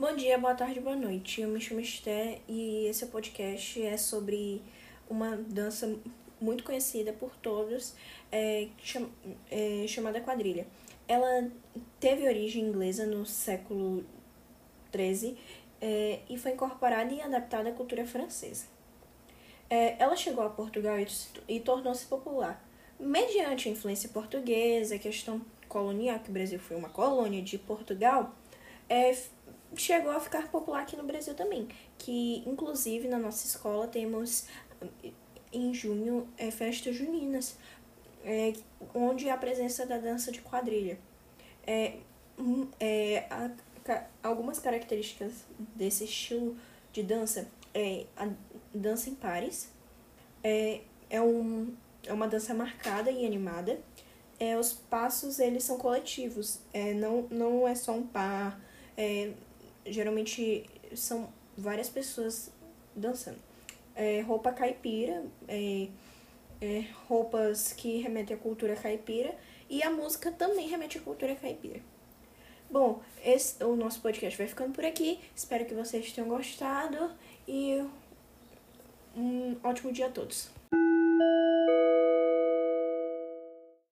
Bom dia, boa tarde, boa noite. Eu me chamo Esté e esse podcast é sobre uma dança muito conhecida por todos, é, cham é, chamada quadrilha. Ela teve origem inglesa no século XIII é, e foi incorporada e adaptada à cultura francesa. É, ela chegou a Portugal e, e tornou-se popular. Mediante a influência portuguesa, a questão colonial, que o Brasil foi uma colônia de Portugal, é, chegou a ficar popular aqui no Brasil também. Que, inclusive, na nossa escola temos, em junho, é, festas juninas, é, onde há a presença da dança de quadrilha. É, é, a, algumas características desse estilo de dança é a dança em pares, é, é, um, é uma dança marcada e animada, é, os passos eles são coletivos, é, não, não é só um par, é, geralmente são várias pessoas dançando. É, roupa caipira, é, é, roupas que remetem à cultura caipira e a música também remete à cultura caipira. Bom, esse, o nosso podcast vai ficando por aqui. Espero que vocês tenham gostado e um ótimo dia a todos.